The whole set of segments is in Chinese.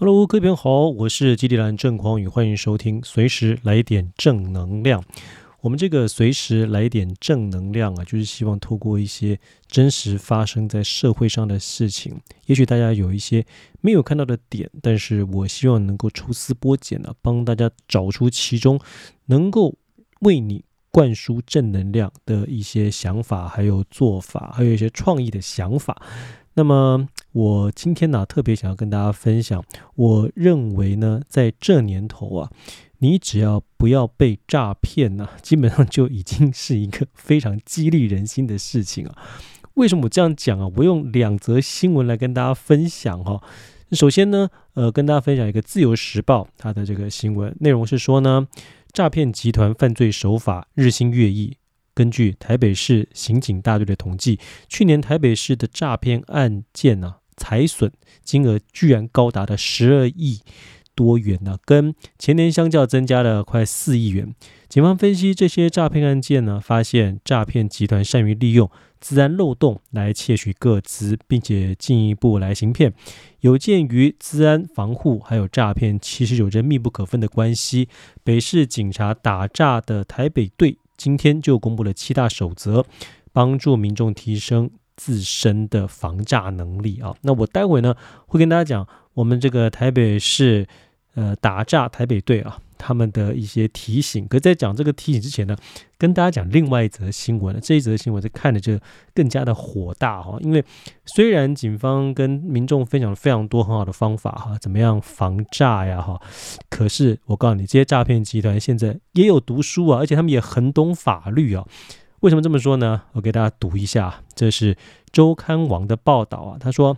Hello，各位朋友好，我是基地兰郑匡宇，欢迎收听随时来点正能量。我们这个随时来点正能量啊，就是希望透过一些真实发生在社会上的事情，也许大家有一些没有看到的点，但是我希望能够抽丝剥茧呢，帮大家找出其中能够为你灌输正能量的一些想法，还有做法，还有一些创意的想法。那么我今天呢，特别想要跟大家分享，我认为呢，在这年头啊。你只要不要被诈骗呢，基本上就已经是一个非常激励人心的事情啊。为什么我这样讲啊？我用两则新闻来跟大家分享哈。首先呢，呃，跟大家分享一个《自由时报》它的这个新闻内容是说呢，诈骗集团犯罪手法日新月异。根据台北市刑警大队的统计，去年台北市的诈骗案件呢，财损金额居然高达了十二亿。多元呢？跟前年相较增加了快四亿元。警方分析这些诈骗案件呢，发现诈骗集团善于利用资安漏洞来窃取个资，并且进一步来行骗。有鉴于治安防护还有诈骗其实有着密不可分的关系，北市警察打诈的台北队今天就公布了七大守则，帮助民众提升自身的防诈能力啊。那我待会呢会跟大家讲我们这个台北市。呃，打诈台北队啊，他们的一些提醒。可在讲这个提醒之前呢，跟大家讲另外一则新闻。这一则新闻是看着就更加的火大哈，因为虽然警方跟民众分享了非常多很好的方法哈，怎么样防诈呀哈，可是我告诉你，这些诈骗集团现在也有读书啊，而且他们也很懂法律啊。为什么这么说呢？我给大家读一下，这是周刊网的报道啊，他说。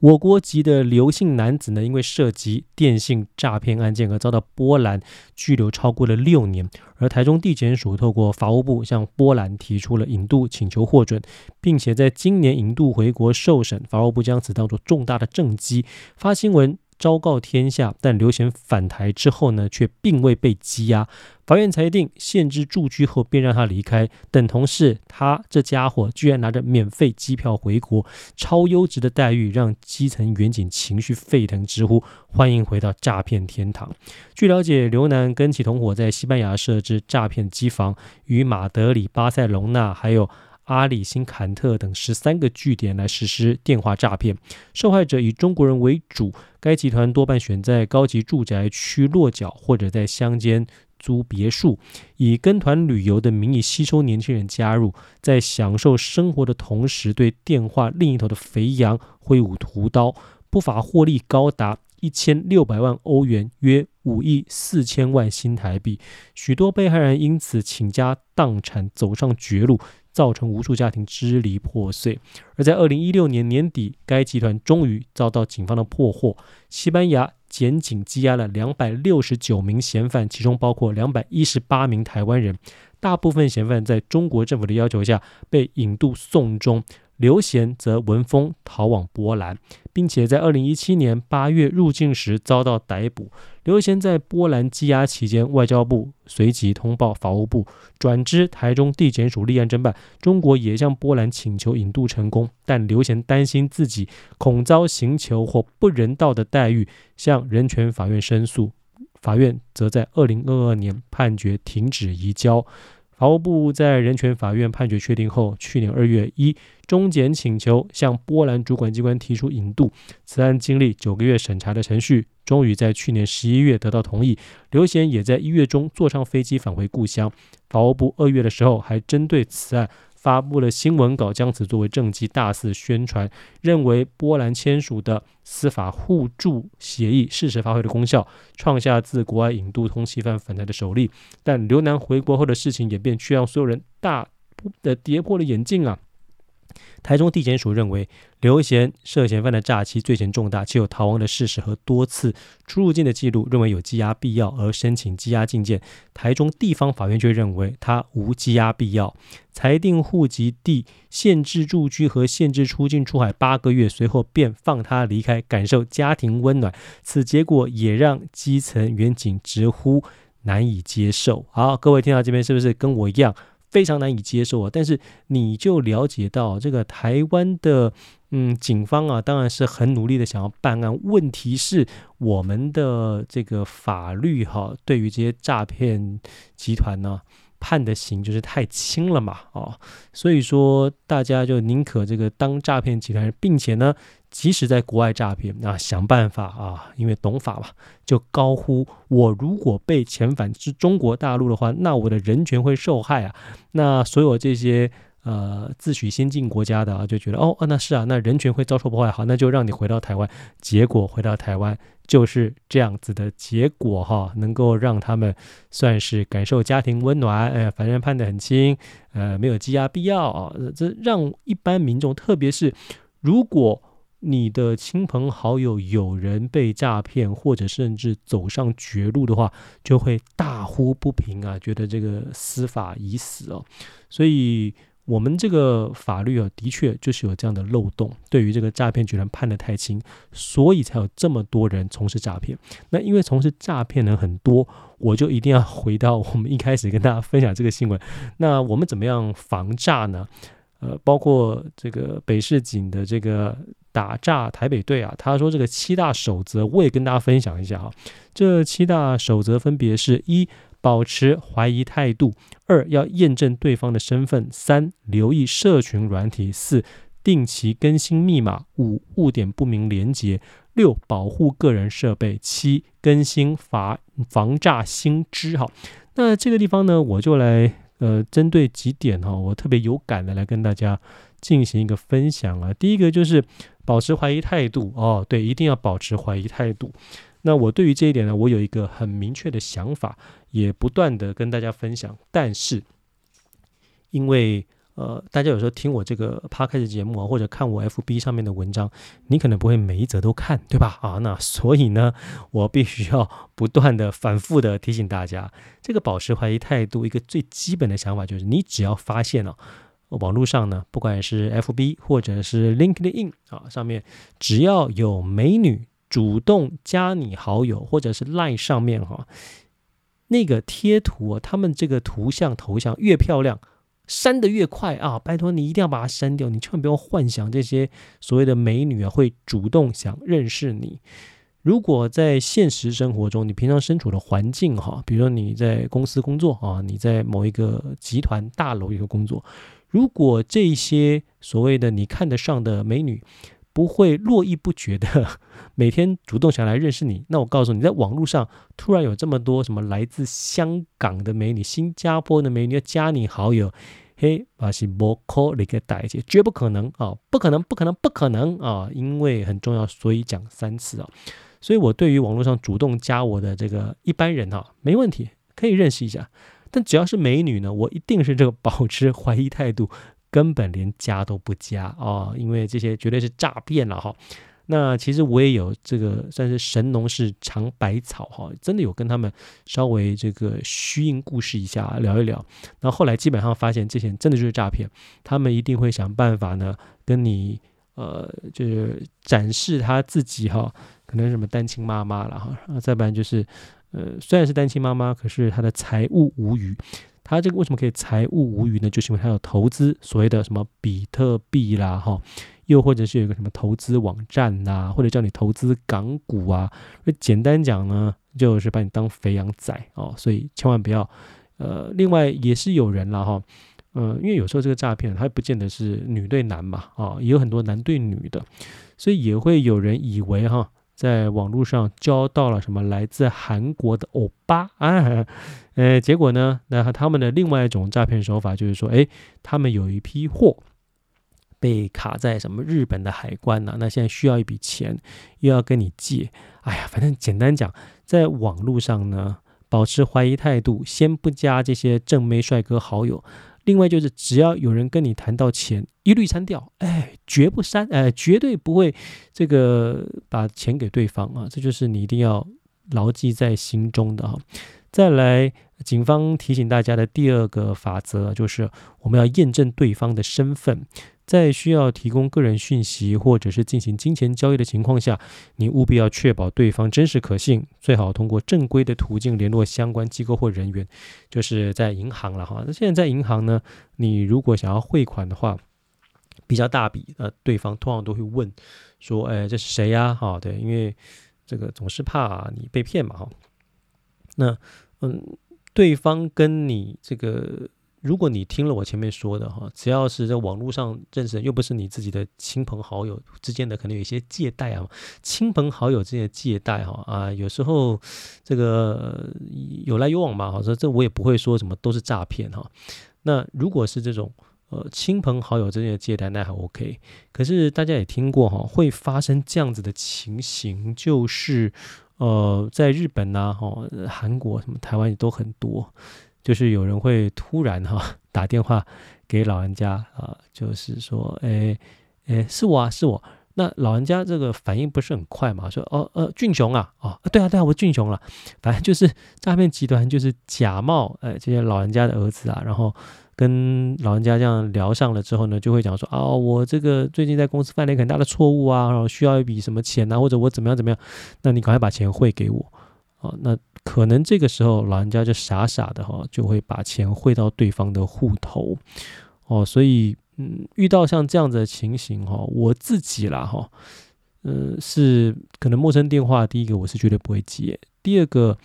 我国籍的刘姓男子呢，因为涉及电信诈骗案件而遭到波兰拘留超过了六年，而台中地检署透过法务部向波兰提出了引渡请求获准，并且在今年引渡回国受审，法务部将此当作重大的政绩发新闻。昭告天下，但刘贤返台之后呢，却并未被羁押。法院裁定限制住居后，便让他离开。等同是他这家伙居然拿着免费机票回国，超优质的待遇让基层员警情绪沸腾，直呼欢迎回到诈骗天堂。据了解，刘男跟其同伙在西班牙设置诈骗机房，与马德里、巴塞隆纳还有。阿里、新坎特等十三个据点来实施电话诈骗，受害者以中国人为主。该集团多半选在高级住宅区落脚，或者在乡间租别墅，以跟团旅游的名义吸收年轻人加入，在享受生活的同时，对电话另一头的肥羊挥舞屠刀，不法获利高达一千六百万欧元，约五亿四千万新台币。许多被害人因此倾家荡产，走上绝路。造成无数家庭支离破碎，而在二零一六年年底，该集团终于遭到警方的破获。西班牙检警羁押了两百六十九名嫌犯，其中包括两百一十八名台湾人。大部分嫌犯在中国政府的要求下被引渡送终。刘贤则闻风逃往波兰，并且在二零一七年八月入境时遭到逮捕。刘贤在波兰羁押期间，外交部随即通报法务部，转知台中地检署立案侦办。中国也向波兰请求引渡成功，但刘贤担心自己恐遭刑求或不人道的待遇，向人权法院申诉。法院则在二零二二年判决停止移交。法务部在人权法院判决确定后，去年二月一终检请求向波兰主管机关提出引渡，此案经历九个月审查的程序，终于在去年十一月得到同意。刘贤也在一月中坐上飞机返回故乡。法务部二月的时候还针对此案。发布了新闻稿，将此作为政绩大肆宣传，认为波兰签署的司法互助协议适时发挥了功效，创下自国外引渡通缉犯反台的首例。但刘南回国后的事情演变，却让所有人大的跌破了眼镜啊！台中地检署认为，刘贤涉嫌犯的诈欺罪嫌重大，且有逃亡的事实和多次出入境的记录，认为有羁押必要而申请羁押禁见。台中地方法院却认为他无羁押必要，裁定户籍地限制住居和限制出境出海八个月，随后便放他离开，感受家庭温暖。此结果也让基层员警直呼难以接受。好，各位听到这边是不是跟我一样？非常难以接受啊！但是你就了解到这个台湾的嗯，警方啊，当然是很努力的想要办案。问题是，我们的这个法律哈，对于这些诈骗集团呢，判的刑就是太轻了嘛，哦，所以说大家就宁可这个当诈骗集团，并且呢，即使在国外诈骗啊，想办法啊，因为懂法嘛，就高呼我如果被遣返至中国大陆的话，那我的人权会受害啊，那所有这些。呃，自诩先进国家的啊，就觉得哦，那是啊，那人权会遭受破坏，好，那就让你回到台湾。结果回到台湾就是这样子的结果哈，能够让他们算是感受家庭温暖，哎，反正判得很轻，呃，没有羁押必要啊，这让一般民众，特别是如果你的亲朋好友有人被诈骗，或者甚至走上绝路的话，就会大呼不平啊，觉得这个司法已死哦，所以。我们这个法律啊，的确就是有这样的漏洞，对于这个诈骗居然判得太轻，所以才有这么多人从事诈骗。那因为从事诈骗人很多，我就一定要回到我们一开始跟大家分享这个新闻。那我们怎么样防诈呢？呃，包括这个北市警的这个打诈台北队啊，他说这个七大守则，我也跟大家分享一下哈。这七大守则分别是一。保持怀疑态度，二要验证对方的身份，三留意社群软体，四定期更新密码，五误点不明连结，六保护个人设备，七更新防防诈新知。哈，那这个地方呢，我就来呃针对几点哈，我特别有感的来跟大家进行一个分享啊。第一个就是保持怀疑态度。哦，对，一定要保持怀疑态度。那我对于这一点呢，我有一个很明确的想法，也不断的跟大家分享。但是，因为呃，大家有时候听我这个 podcast 节目啊，或者看我 FB 上面的文章，你可能不会每一则都看，对吧？啊，那所以呢，我必须要不断的反复的提醒大家，这个保持怀疑态度，一个最基本的想法就是，你只要发现了网络上呢，不管是 FB 或者是 LinkedIn 啊，上面只要有美女。主动加你好友，或者是 LINE 上面哈，那个贴图啊，他们这个图像头像越漂亮，删得越快啊！拜托你一定要把它删掉，你千万不要幻想这些所谓的美女啊会主动想认识你。如果在现实生活中，你平常身处的环境哈，比如说你在公司工作啊，你在某一个集团大楼一个工作，如果这些所谓的你看得上的美女，不会络绎不绝的 每天主动想来认识你，那我告诉你，在网络上突然有这么多什么来自香港的美女、新加坡的美女要加你好友，嘿，把是摩扣你给带起，绝不可能啊！不可能，不可能，不可能啊！因为很重要，所以讲三次啊！所以我对于网络上主动加我的这个一般人哈，没问题，可以认识一下。但只要是美女呢，我一定是这个保持怀疑态度。根本连加都不加啊、哦，因为这些绝对是诈骗了哈。那其实我也有这个算是神农氏尝百草哈，真的有跟他们稍微这个虚应故事一下聊一聊。然后来基本上发现这些真的就是诈骗，他们一定会想办法呢跟你呃就是展示他自己哈，可能什么单亲妈妈了哈，再不然就是呃虽然是单亲妈妈，可是他的财务无余。他这个为什么可以财务无虞呢？就是因为他有投资所谓的什么比特币啦，哈，又或者是有一个什么投资网站呐，或者叫你投资港股啊。那简单讲呢，就是把你当肥羊仔哦，所以千万不要。呃，另外也是有人了哈，呃，因为有时候这个诈骗它不见得是女对男嘛，啊，也有很多男对女的，所以也会有人以为哈。在网络上交到了什么来自韩国的欧巴啊，呃，结果呢，那他们的另外一种诈骗手法就是说，诶，他们有一批货被卡在什么日本的海关呢？那现在需要一笔钱，又要跟你借，哎呀，反正简单讲，在网络上呢，保持怀疑态度，先不加这些正妹帅哥好友。另外就是，只要有人跟你谈到钱，一律删掉，哎，绝不删，哎，绝对不会这个把钱给对方啊，这就是你一定要牢记在心中的哈。再来，警方提醒大家的第二个法则就是，我们要验证对方的身份。在需要提供个人讯息或者是进行金钱交易的情况下，你务必要确保对方真实可信，最好通过正规的途径联络相关机构或人员，就是在银行了哈。那现在在银行呢，你如果想要汇款的话，比较大笔，呃，对方通常都会问说：“哎，这是谁呀？”哈，对，因为这个总是怕你被骗嘛，哈。那，嗯，对方跟你这个。如果你听了我前面说的哈，只要是在网络上认识，又不是你自己的亲朋好友之间的，可能有一些借贷啊，亲朋好友之间的借贷哈啊，有时候这个有来有往嘛，好说这我也不会说什么都是诈骗哈。那如果是这种呃亲朋好友之间的借贷，那还 OK。可是大家也听过哈，会发生这样子的情形，就是呃在日本呐哈、韩国什么台湾也都很多。就是有人会突然哈、打电话给老人家啊，就是说，哎哎，是我啊，是我。那老人家这个反应不是很快嘛，说，哦呃，俊雄啊，哦，对啊对啊，我俊雄了。反正就是诈骗集团就是假冒哎这些老人家的儿子啊，然后跟老人家这样聊上了之后呢，就会讲说，哦，我这个最近在公司犯了一个很大的错误啊，然后需要一笔什么钱啊，或者我怎么样怎么样，那你赶快把钱汇给我。哦，那可能这个时候老人家就傻傻的哈，就会把钱汇到对方的户头。哦，所以嗯，遇到像这样子的情形哈，我自己啦哈，嗯，是可能陌生电话，第一个我是绝对不会接，第二个。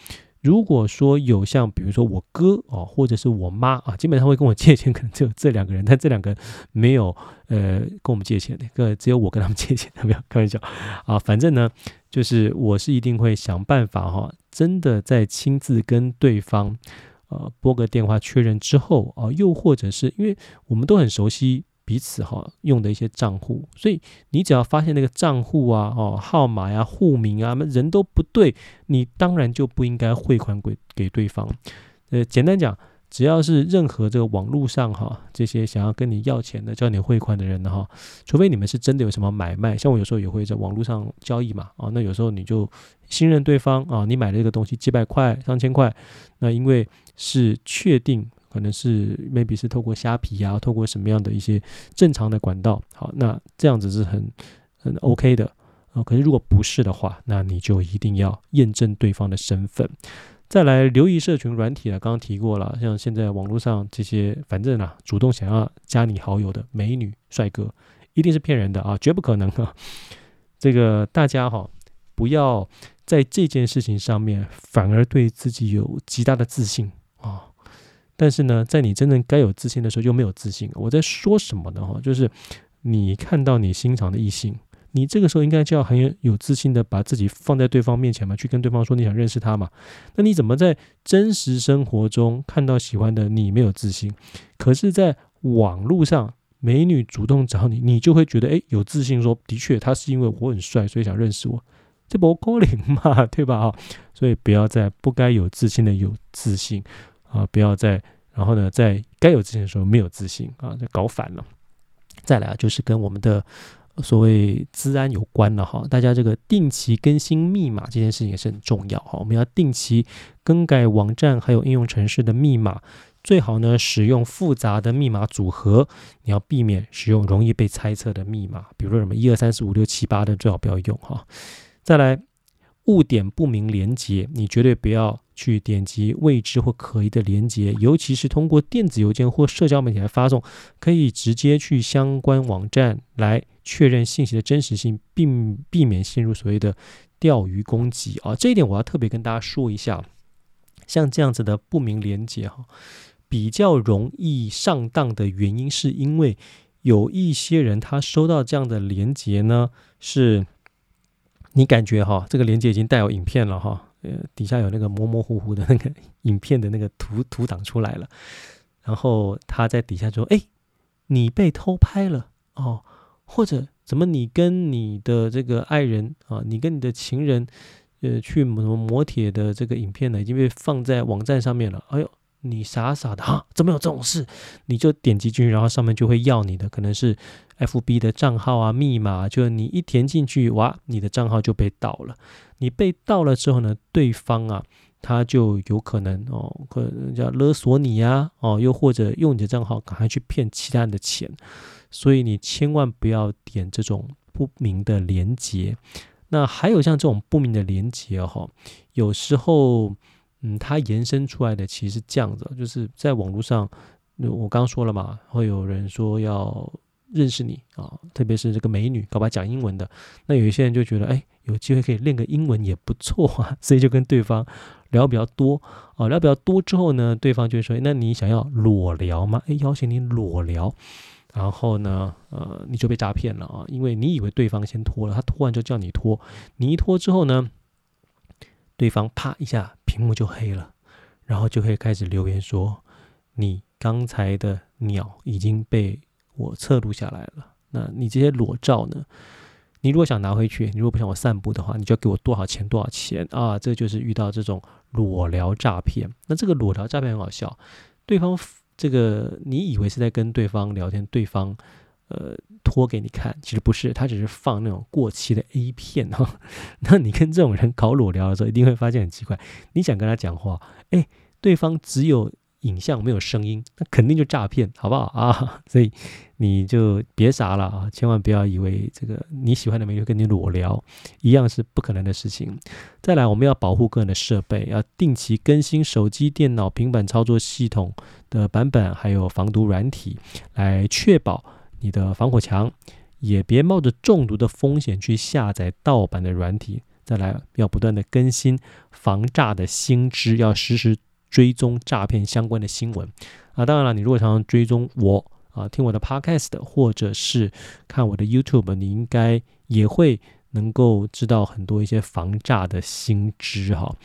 如果说有像比如说我哥哦，或者是我妈啊，基本上会跟我借钱，可能只有这两个人，但这两个没有呃跟我们借钱的，个只有我跟他们借钱，没有开玩笑啊。反正呢，就是我是一定会想办法哈，真的在亲自跟对方呃拨个电话确认之后啊，又或者是因为我们都很熟悉。彼此哈用的一些账户，所以你只要发现那个账户啊、哦号码呀、户名啊，人都不对，你当然就不应该汇款给给对方。呃，简单讲，只要是任何这个网络上哈这些想要跟你要钱的、叫你汇款的人的哈，除非你们是真的有什么买卖，像我有时候也会在网络上交易嘛啊，那有时候你就信任对方啊，你买了这个东西几百块、上千块，那因为是确定。可能是 maybe 是透过虾皮啊，透过什么样的一些正常的管道，好，那这样子是很很 OK 的啊。可是如果不是的话，那你就一定要验证对方的身份。再来留意社群软体啊，刚刚提过了，像现在网络上这些，反正啊，主动想要加你好友的美女帅哥，一定是骗人的啊，绝不可能啊。这个大家哈，不要在这件事情上面反而对自己有极大的自信。但是呢，在你真正该有自信的时候，又没有自信。我在说什么呢？哈，就是你看到你欣赏的异性，你这个时候应该就要很有自信的把自己放在对方面前嘛，去跟对方说你想认识他嘛。那你怎么在真实生活中看到喜欢的你没有自信，可是在网络上美女主动找你，你就会觉得诶，有自信说，的确他是因为我很帅，所以想认识我，这不可能嘛，对吧？哈，所以不要在不该有自信的有自信。啊，不要再，然后呢，在该有自信的时候没有自信啊，就搞反了。再来啊，就是跟我们的所谓资安有关了哈。大家这个定期更新密码这件事情也是很重要哈。我们要定期更改网站还有应用程式的密码，最好呢使用复杂的密码组合。你要避免使用容易被猜测的密码，比如说什么一二三四五六七八的，最好不要用哈。再来。误点不明连接，你绝对不要去点击未知或可疑的连接，尤其是通过电子邮件或社交媒体来发送，可以直接去相关网站来确认信息的真实性，并避免陷入所谓的钓鱼攻击啊。这一点我要特别跟大家说一下，像这样子的不明连接哈，比较容易上当的原因，是因为有一些人他收到这样的连接呢是。你感觉哈，这个链接已经带有影片了哈，呃，底下有那个模模糊糊的那个影片的那个图图档出来了，然后他在底下说：“哎，你被偷拍了哦，或者怎么你跟你的这个爱人啊，你跟你的情人，呃，去磨磨铁的这个影片呢，已经被放在网站上面了。”哎呦。你傻傻的哈，怎么有这种事？你就点击进去，然后上面就会要你的，可能是 FB 的账号啊、密码，就你一填进去，哇，你的账号就被盗了。你被盗了之后呢，对方啊，他就有可能哦，可能叫勒索你呀，哦，又或者用你的账号赶快去骗其他人的钱。所以你千万不要点这种不明的连接。那还有像这种不明的连接哈，有时候。嗯，它延伸出来的其实是这样子，就是在网络上，我刚刚说了嘛，会有人说要认识你啊，特别是这个美女，搞不好讲英文的，那有一些人就觉得，哎，有机会可以练个英文也不错啊，所以就跟对方聊比较多。啊，聊比较多之后呢，对方就会说，那你想要裸聊吗？哎，邀请你裸聊，然后呢，呃，你就被诈骗了啊，因为你以为对方先脱了，他脱完就叫你脱，你一脱之后呢，对方啪一下屏幕就黑了，然后就会开始留言说，你刚才的鸟已经被。我侧录下来了，那你这些裸照呢？你如果想拿回去，你如果不想我散布的话，你就要给我多少钱？多少钱啊？这就是遇到这种裸聊诈骗。那这个裸聊诈骗很好笑，对方这个你以为是在跟对方聊天，对方呃拖给你看，其实不是，他只是放那种过期的 A 片哈。那你跟这种人搞裸聊的时候，一定会发现很奇怪。你想跟他讲话，哎，对方只有。影像没有声音，那肯定就诈骗，好不好啊？所以你就别傻了啊！千万不要以为这个你喜欢的美女跟你裸聊一样是不可能的事情。再来，我们要保护个人的设备，要定期更新手机、电脑、平板操作系统的版本，还有防毒软体，来确保你的防火墙。也别冒着中毒的风险去下载盗版的软体。再来，要不断的更新防诈的新知，要实时。追踪诈骗相关的新闻啊，当然了，你如果常常追踪我啊，听我的 podcast 或者是看我的 YouTube，你应该也会能够知道很多一些防诈的新知哈。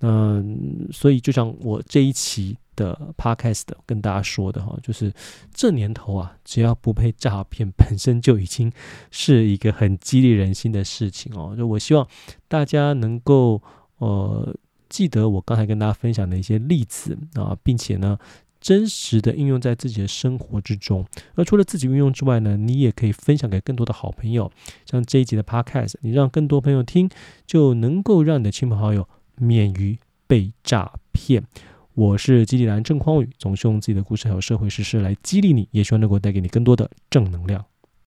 嗯，所以就像我这一期的 podcast 跟大家说的哈，就是这年头啊，只要不被诈骗，本身就已经是一个很激励人心的事情哦。就我希望大家能够呃。记得我刚才跟大家分享的一些例子啊，并且呢，真实的应用在自己的生活之中。而除了自己运用之外呢，你也可以分享给更多的好朋友。像这一集的 Podcast，你让更多朋友听，就能够让你的亲朋好友免于被诈骗。我是基地男郑匡宇，总是用自己的故事还有社会实事来激励你，也希望能够带给你更多的正能量。